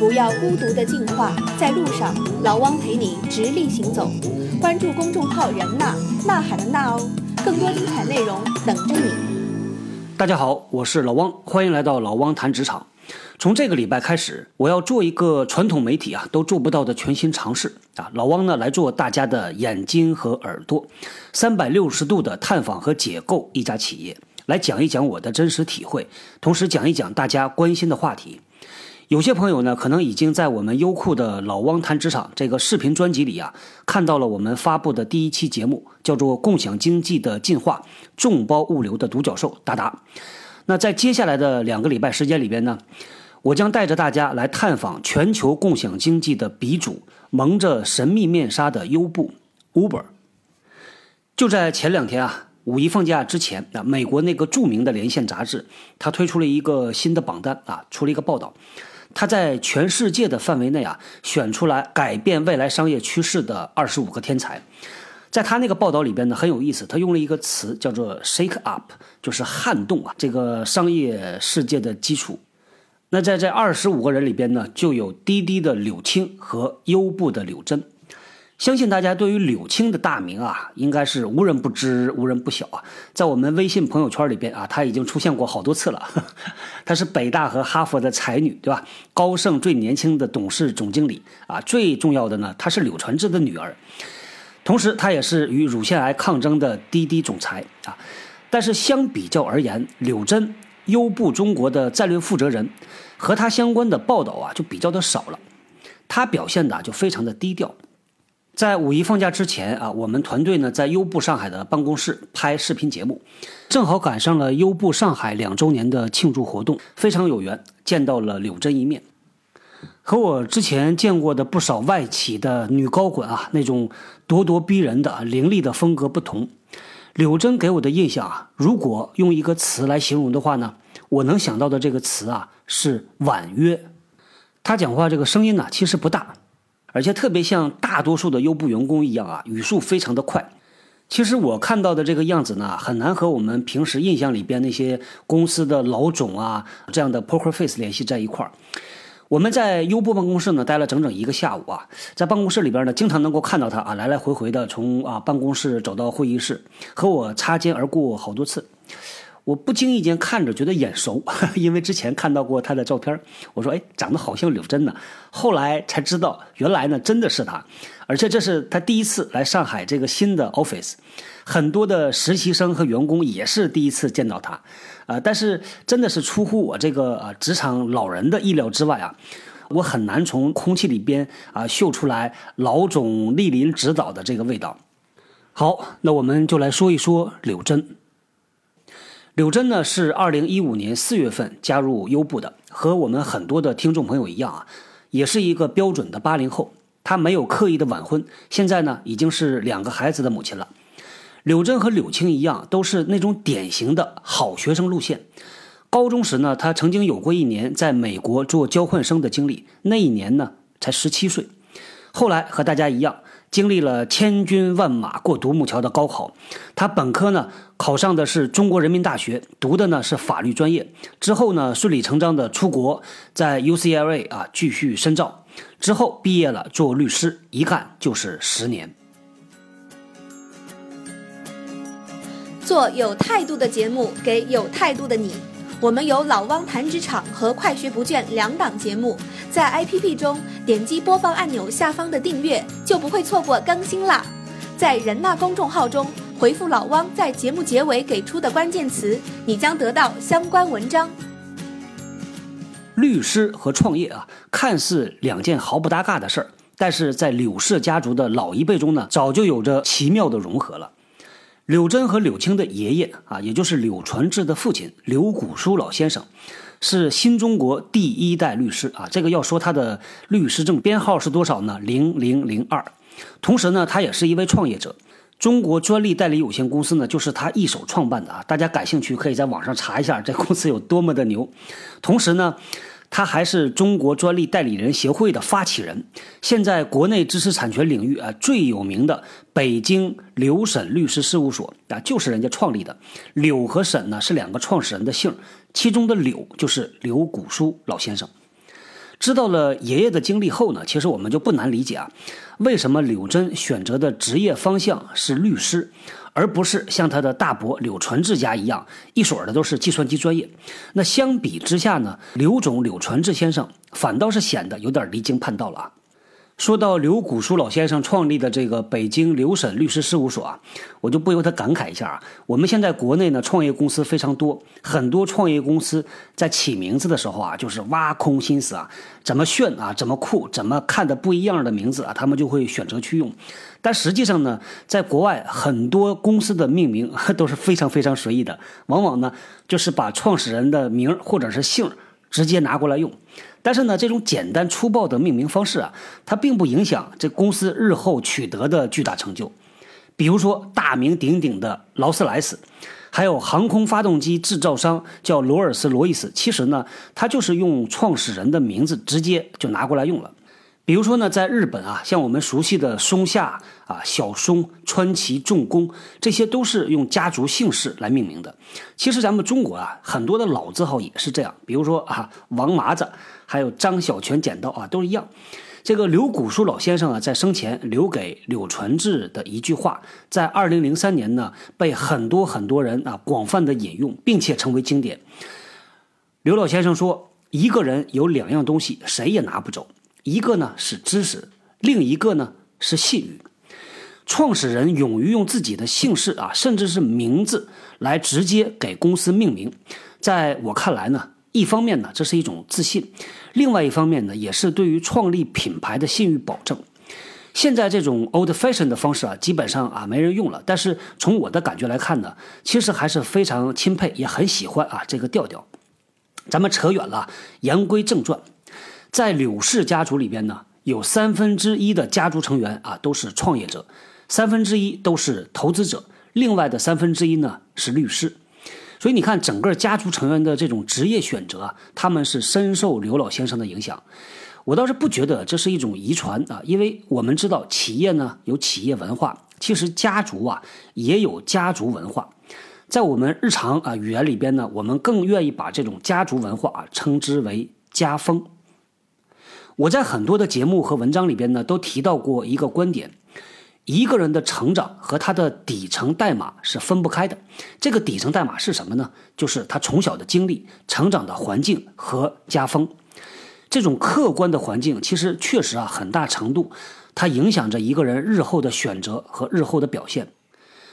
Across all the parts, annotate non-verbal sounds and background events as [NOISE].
不要孤独的进化，在路上，老汪陪你直立行走。关注公众号“人呐呐喊的呐哦，更多精彩内容等着你。大家好，我是老汪，欢迎来到老汪谈职场。从这个礼拜开始，我要做一个传统媒体啊都做不到的全新尝试啊！老汪呢来做大家的眼睛和耳朵，三百六十度的探访和解构一家企业，来讲一讲我的真实体会，同时讲一讲大家关心的话题。有些朋友呢，可能已经在我们优酷的“老汪谈职场”这个视频专辑里啊，看到了我们发布的第一期节目，叫做《共享经济的进化：众包物流的独角兽达达》。那在接下来的两个礼拜时间里边呢，我将带着大家来探访全球共享经济的鼻祖，蒙着神秘面纱的优步 Uber。就在前两天啊，五一放假之前啊，美国那个著名的连线杂志，它推出了一个新的榜单啊，出了一个报道。他在全世界的范围内啊，选出来改变未来商业趋势的二十五个天才。在他那个报道里边呢，很有意思，他用了一个词叫做 “shake up”，就是撼动啊，这个商业世界的基础。那在这二十五个人里边呢，就有滴滴的柳青和优步的柳真。相信大家对于柳青的大名啊，应该是无人不知、无人不晓啊。在我们微信朋友圈里边啊，她已经出现过好多次了。[LAUGHS] 她是北大和哈佛的才女，对吧？高盛最年轻的董事总经理啊。最重要的呢，她是柳传志的女儿，同时她也是与乳腺癌抗争的滴滴总裁啊。但是相比较而言，柳真优步中国的战略负责人，和她相关的报道啊就比较的少了。她表现的就非常的低调。在五一放假之前啊，我们团队呢在优步上海的办公室拍视频节目，正好赶上了优步上海两周年的庆祝活动，非常有缘见到了柳真一面。和我之前见过的不少外企的女高管啊，那种咄咄逼人的凌厉的风格不同，柳真给我的印象啊，如果用一个词来形容的话呢，我能想到的这个词啊是婉约。她讲话这个声音呢其实不大。而且特别像大多数的优步员工一样啊，语速非常的快。其实我看到的这个样子呢，很难和我们平时印象里边那些公司的老总啊这样的 poker face 联系在一块儿。我们在优步办公室呢待了整整一个下午啊，在办公室里边呢，经常能够看到他啊来来回回的从啊办公室走到会议室，和我擦肩而过好多次。我不经意间看着，觉得眼熟，[LAUGHS] 因为之前看到过他的照片。我说：“哎，长得好像柳真呢。”后来才知道，原来呢真的是他，而且这是他第一次来上海这个新的 office，很多的实习生和员工也是第一次见到他，啊，但是真的是出乎我这个呃职场老人的意料之外啊，我很难从空气里边啊嗅出来老总莅临指导的这个味道。好，那我们就来说一说柳真。柳真呢是二零一五年四月份加入优步的，和我们很多的听众朋友一样啊，也是一个标准的八零后。她没有刻意的晚婚，现在呢已经是两个孩子的母亲了。柳真和柳青一样，都是那种典型的好学生路线。高中时呢，她曾经有过一年在美国做交换生的经历，那一年呢才十七岁。后来和大家一样。经历了千军万马过独木桥的高考，他本科呢考上的是中国人民大学，读的呢是法律专业。之后呢顺理成章的出国，在 UCLA 啊继续深造。之后毕业了做律师，一干就是十年。做有态度的节目，给有态度的你。我们有老汪谈职场和快学不倦两档节目，在 APP 中点击播放按钮下方的订阅，就不会错过更新啦。在人纳公众号中回复老汪在节目结尾给出的关键词，你将得到相关文章。律师和创业啊，看似两件毫不搭嘎的事儿，但是在柳氏家族的老一辈中呢，早就有着奇妙的融合了。柳真和柳青的爷爷啊，也就是柳传志的父亲柳谷书老先生，是新中国第一代律师啊。这个要说他的律师证编号是多少呢？零零零二。同时呢，他也是一位创业者。中国专利代理有限公司呢，就是他一手创办的啊。大家感兴趣可以在网上查一下这公司有多么的牛。同时呢。他还是中国专利代理人协会的发起人，现在国内知识产权领域啊最有名的北京柳沈律师事务所啊就是人家创立的。柳和沈呢是两个创始人的姓，其中的柳就是柳谷书老先生。知道了爷爷的经历后呢，其实我们就不难理解啊，为什么柳珍选择的职业方向是律师，而不是像他的大伯柳传志家一样一所的都是计算机专业。那相比之下呢，刘总柳传志先生反倒是显得有点离经叛道了啊。说到刘古书老先生创立的这个北京刘审律师事务所啊，我就不由得感慨一下啊。我们现在国内呢，创业公司非常多，很多创业公司在起名字的时候啊，就是挖空心思啊，怎么炫啊，怎么酷，怎么看的不一样的名字啊，他们就会选择去用。但实际上呢，在国外很多公司的命名 [LAUGHS] 都是非常非常随意的，往往呢就是把创始人的名或者是姓直接拿过来用。但是呢，这种简单粗暴的命名方式啊，它并不影响这公司日后取得的巨大成就。比如说，大名鼎鼎的劳斯莱斯，还有航空发动机制造商叫罗尔斯罗伊斯，其实呢，它就是用创始人的名字直接就拿过来用了。比如说呢，在日本啊，像我们熟悉的松下啊、小松、川崎重工，这些都是用家族姓氏来命名的。其实咱们中国啊，很多的老字号也是这样。比如说啊，王麻子，还有张小泉剪刀啊，都一样。这个刘古书老先生啊，在生前留给柳传志的一句话，在二零零三年呢，被很多很多人啊广泛的引用，并且成为经典。刘老先生说：“一个人有两样东西，谁也拿不走。”一个呢是知识，另一个呢是信誉。创始人勇于用自己的姓氏啊，甚至是名字来直接给公司命名，在我看来呢，一方面呢这是一种自信，另外一方面呢也是对于创立品牌的信誉保证。现在这种 old fashion 的方式啊，基本上啊没人用了。但是从我的感觉来看呢，其实还是非常钦佩，也很喜欢啊这个调调。咱们扯远了，言归正传。在柳氏家族里边呢，有三分之一的家族成员啊都是创业者，三分之一都是投资者，另外的三分之一呢是律师。所以你看，整个家族成员的这种职业选择啊，他们是深受刘老先生的影响。我倒是不觉得这是一种遗传啊，因为我们知道企业呢有企业文化，其实家族啊也有家族文化。在我们日常啊语言里边呢，我们更愿意把这种家族文化啊称之为家风。我在很多的节目和文章里边呢，都提到过一个观点：一个人的成长和他的底层代码是分不开的。这个底层代码是什么呢？就是他从小的经历、成长的环境和家风。这种客观的环境，其实确实啊，很大程度它影响着一个人日后的选择和日后的表现。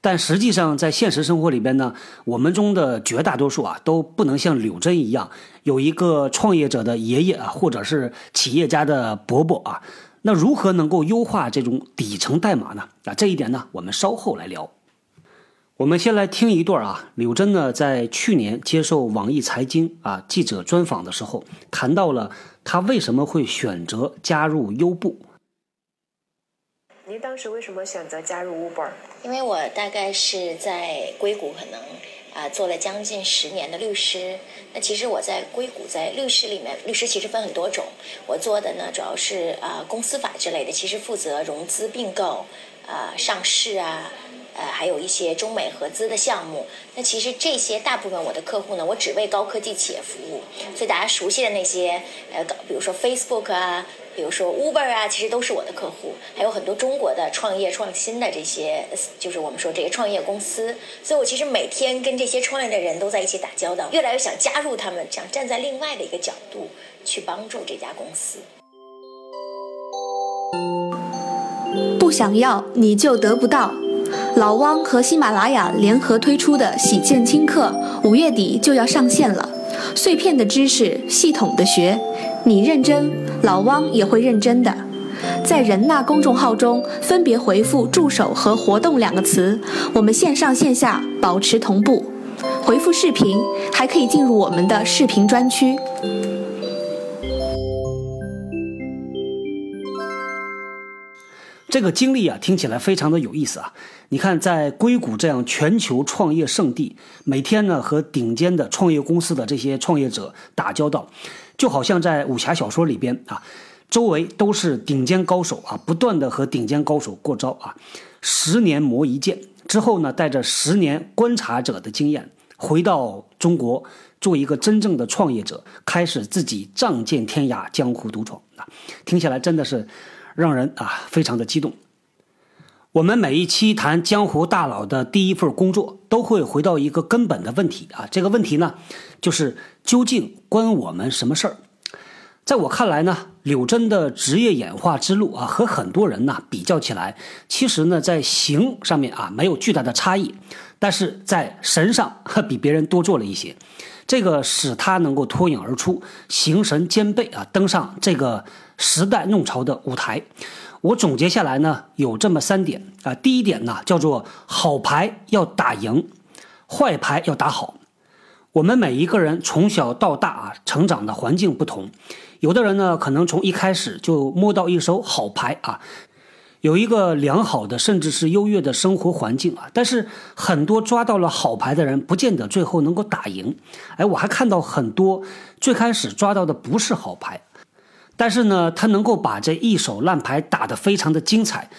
但实际上，在现实生活里边呢，我们中的绝大多数啊，都不能像柳真一样有一个创业者的爷爷啊，或者是企业家的伯伯啊。那如何能够优化这种底层代码呢？啊，这一点呢，我们稍后来聊。我们先来听一段啊，柳真呢在去年接受网易财经啊记者专访的时候，谈到了他为什么会选择加入优步。您当时为什么选择加入 Uber？因为我大概是在硅谷，可能啊做了将近十年的律师。那其实我在硅谷，在律师里面，律师其实分很多种。我做的呢，主要是啊公司法之类的，其实负责融资并购、啊上市啊。呃，还有一些中美合资的项目。那其实这些大部分我的客户呢，我只为高科技企业服务。所以大家熟悉的那些，呃，比如说 Facebook 啊，比如说 Uber 啊，其实都是我的客户。还有很多中国的创业创新的这些，就是我们说这个创业公司。所以我其实每天跟这些创业的人都在一起打交道，越来越想加入他们，想站在另外的一个角度去帮助这家公司。不想要你就得不到。老汪和喜马拉雅联合推出的喜见轻课，五月底就要上线了。碎片的知识，系统的学，你认真，老汪也会认真的。在人纳公众号中分别回复“助手”和“活动”两个词，我们线上线下保持同步。回复“视频”还可以进入我们的视频专区。这个经历啊，听起来非常的有意思啊！你看，在硅谷这样全球创业圣地，每天呢和顶尖的创业公司的这些创业者打交道，就好像在武侠小说里边啊，周围都是顶尖高手啊，不断的和顶尖高手过招啊，十年磨一剑之后呢，带着十年观察者的经验回到中国，做一个真正的创业者，开始自己仗剑天涯、江湖独闯啊！听起来真的是让人啊非常的激动。我们每一期谈江湖大佬的第一份工作，都会回到一个根本的问题啊，这个问题呢，就是究竟关我们什么事儿？在我看来呢，柳真的职业演化之路啊，和很多人呢比较起来，其实呢在形上面啊没有巨大的差异，但是在神上比别人多做了一些，这个使他能够脱颖而出，形神兼备啊，登上这个时代弄潮的舞台。我总结下来呢，有这么三点啊，第一点呢叫做好牌要打赢，坏牌要打好。我们每一个人从小到大啊，成长的环境不同。有的人呢，可能从一开始就摸到一手好牌啊，有一个良好的甚至是优越的生活环境啊。但是很多抓到了好牌的人，不见得最后能够打赢。哎，我还看到很多最开始抓到的不是好牌，但是呢，他能够把这一手烂牌打得非常的精彩。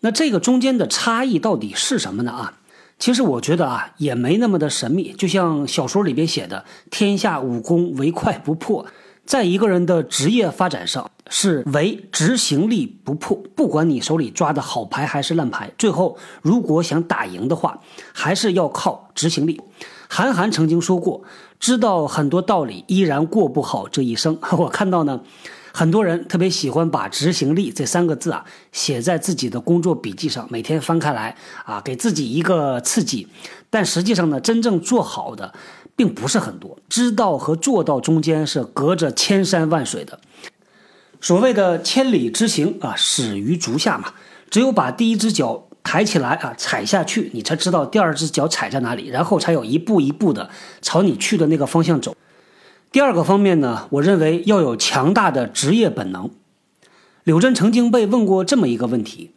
那这个中间的差异到底是什么呢？啊，其实我觉得啊，也没那么的神秘。就像小说里边写的：“天下武功，唯快不破。”在一个人的职业发展上，是唯执行力不破。不管你手里抓的好牌还是烂牌，最后如果想打赢的话，还是要靠执行力。韩寒曾经说过：“知道很多道理，依然过不好这一生。[LAUGHS] ”我看到呢，很多人特别喜欢把“执行力”这三个字啊写在自己的工作笔记上，每天翻开来啊，给自己一个刺激。但实际上呢，真正做好的。并不是很多，知道和做到中间是隔着千山万水的。所谓的千里之行啊，始于足下嘛。只有把第一只脚抬起来啊，踩下去，你才知道第二只脚踩在哪里，然后才有一步一步的朝你去的那个方向走。第二个方面呢，我认为要有强大的职业本能。柳真曾经被问过这么一个问题：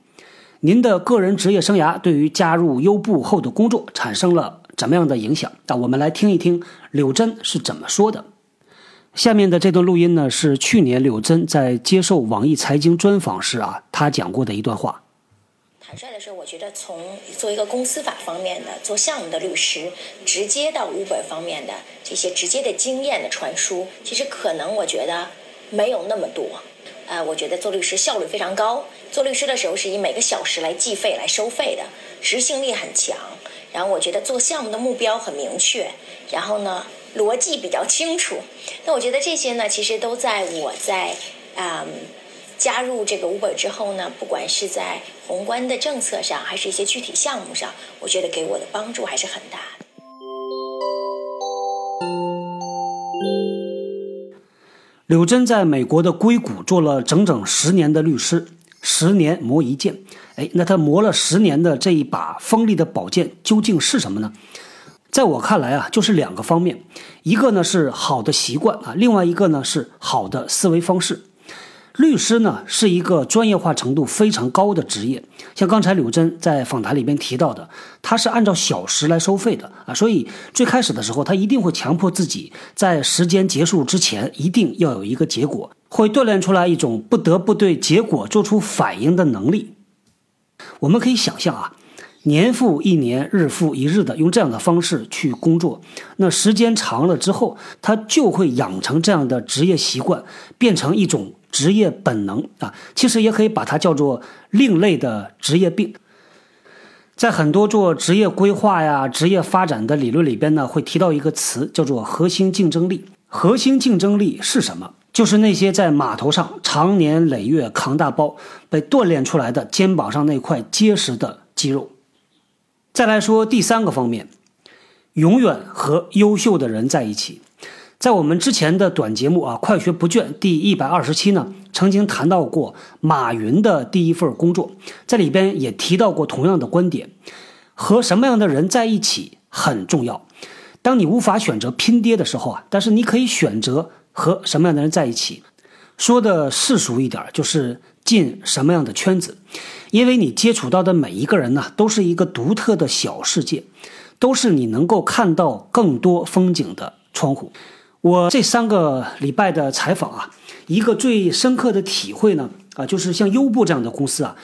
您的个人职业生涯对于加入优步后的工作产生了？怎么样的影响？那我们来听一听柳真是怎么说的。下面的这段录音呢，是去年柳真在接受网易财经专访时啊，他讲过的一段话。坦率的说，我觉得从做一个公司法方面的做项目的律师，直接到 Uber 方面的这些直接的经验的传输，其实可能我觉得没有那么多。呃，我觉得做律师效率非常高，做律师的时候是以每个小时来计费来收费的，执行力很强。然后我觉得做项目的目标很明确，然后呢逻辑比较清楚。那我觉得这些呢，其实都在我在啊加入这个 Uber 之后呢，不管是在宏观的政策上，还是一些具体项目上，我觉得给我的帮助还是很大的。柳真在美国的硅谷做了整整十年的律师。十年磨一剑，哎，那他磨了十年的这一把锋利的宝剑究竟是什么呢？在我看来啊，就是两个方面，一个呢是好的习惯啊，另外一个呢是好的思维方式。律师呢是一个专业化程度非常高的职业，像刚才柳真在访谈里边提到的，他是按照小时来收费的啊，所以最开始的时候，他一定会强迫自己在时间结束之前一定要有一个结果，会锻炼出来一种不得不对结果做出反应的能力。我们可以想象啊。年复一年，日复一日的用这样的方式去工作，那时间长了之后，他就会养成这样的职业习惯，变成一种职业本能啊。其实也可以把它叫做另类的职业病。在很多做职业规划呀、职业发展的理论里边呢，会提到一个词，叫做核心竞争力。核心竞争力是什么？就是那些在码头上常年累月扛大包、被锻炼出来的肩膀上那块结实的肌肉。再来说第三个方面，永远和优秀的人在一起。在我们之前的短节目啊，《快学不倦》第一百二十期呢，曾经谈到过马云的第一份工作，在里边也提到过同样的观点：和什么样的人在一起很重要。当你无法选择拼爹的时候啊，但是你可以选择和什么样的人在一起。说的世俗一点，就是进什么样的圈子。因为你接触到的每一个人呢，都是一个独特的小世界，都是你能够看到更多风景的窗户。我这三个礼拜的采访啊，一个最深刻的体会呢，啊，就是像优步这样的公司啊，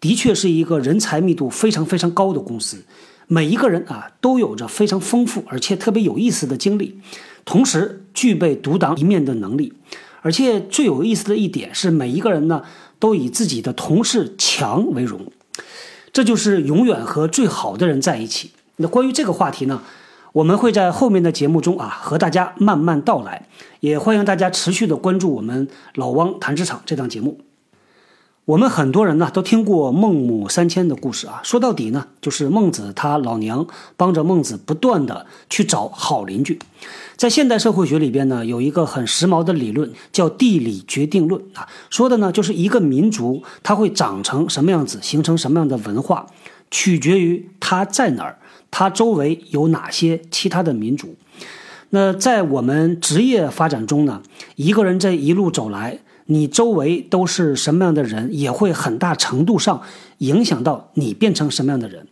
的确是一个人才密度非常非常高的公司。每一个人啊都有着非常丰富而且特别有意思的经历，同时具备独当一面的能力。而且最有意思的一点是，每一个人呢都以自己的同事强为荣，这就是永远和最好的人在一起。那关于这个话题呢，我们会在后面的节目中啊和大家慢慢道来，也欢迎大家持续的关注我们老汪谈职场这档节目。我们很多人呢都听过孟母三迁的故事啊，说到底呢，就是孟子他老娘帮着孟子不断的去找好邻居。在现代社会学里边呢，有一个很时髦的理论叫地理决定论啊，说的呢就是一个民族它会长成什么样子，形成什么样的文化，取决于它在哪儿，它周围有哪些其他的民族。那在我们职业发展中呢，一个人这一路走来。你周围都是什么样的人，也会很大程度上影响到你变成什么样的人。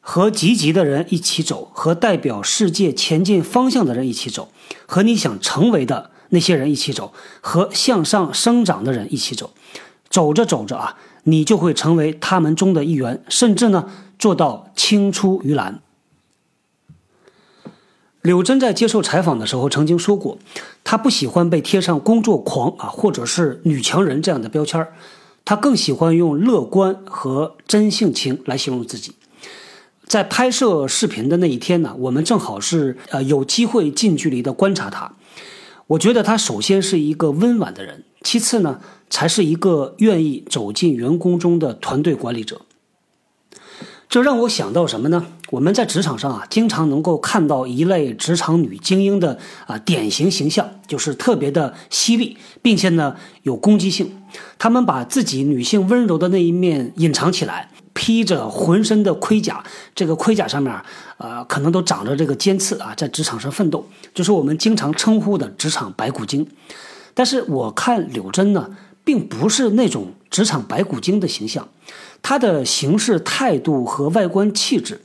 和积极的人一起走，和代表世界前进方向的人一起走，和你想成为的那些人一起走，和向上生长的人一起走。走着走着啊，你就会成为他们中的一员，甚至呢，做到青出于蓝。柳珍在接受采访的时候曾经说过，她不喜欢被贴上工作狂啊，或者是女强人这样的标签，她更喜欢用乐观和真性情来形容自己。在拍摄视频的那一天呢，我们正好是呃有机会近距离的观察她。我觉得她首先是一个温婉的人，其次呢才是一个愿意走进员工中的团队管理者。这让我想到什么呢？我们在职场上啊，经常能够看到一类职场女精英的啊典型形象，就是特别的犀利，并且呢有攻击性。她们把自己女性温柔的那一面隐藏起来，披着浑身的盔甲，这个盔甲上面啊可能都长着这个尖刺啊，在职场上奋斗，就是我们经常称呼的职场白骨精。但是我看柳甄呢，并不是那种职场白骨精的形象。她的行事态度和外观气质，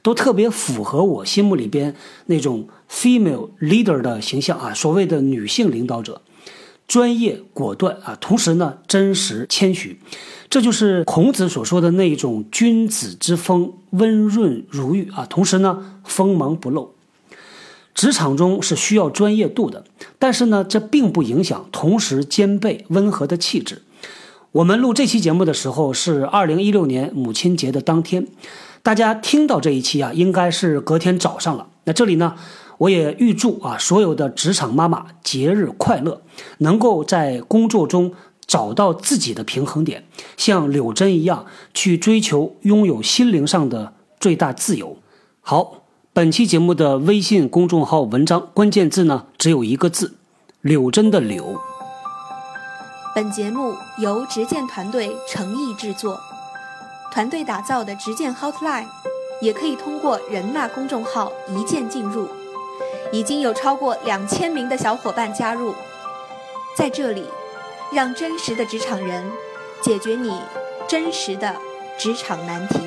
都特别符合我心目里边那种 female leader 的形象啊，所谓的女性领导者，专业果断啊，同时呢真实谦虚，这就是孔子所说的那种君子之风，温润如玉啊，同时呢锋芒不露。职场中是需要专业度的，但是呢这并不影响同时兼备温和的气质。我们录这期节目的时候是二零一六年母亲节的当天，大家听到这一期啊，应该是隔天早上了。那这里呢，我也预祝啊所有的职场妈妈节日快乐，能够在工作中找到自己的平衡点，像柳珍一样去追求拥有心灵上的最大自由。好，本期节目的微信公众号文章关键字呢只有一个字：柳珍的柳。本节目由执剑团队诚意制作，团队打造的执剑 Hotline，也可以通过人纳公众号一键进入，已经有超过两千名的小伙伴加入，在这里，让真实的职场人解决你真实的职场难题。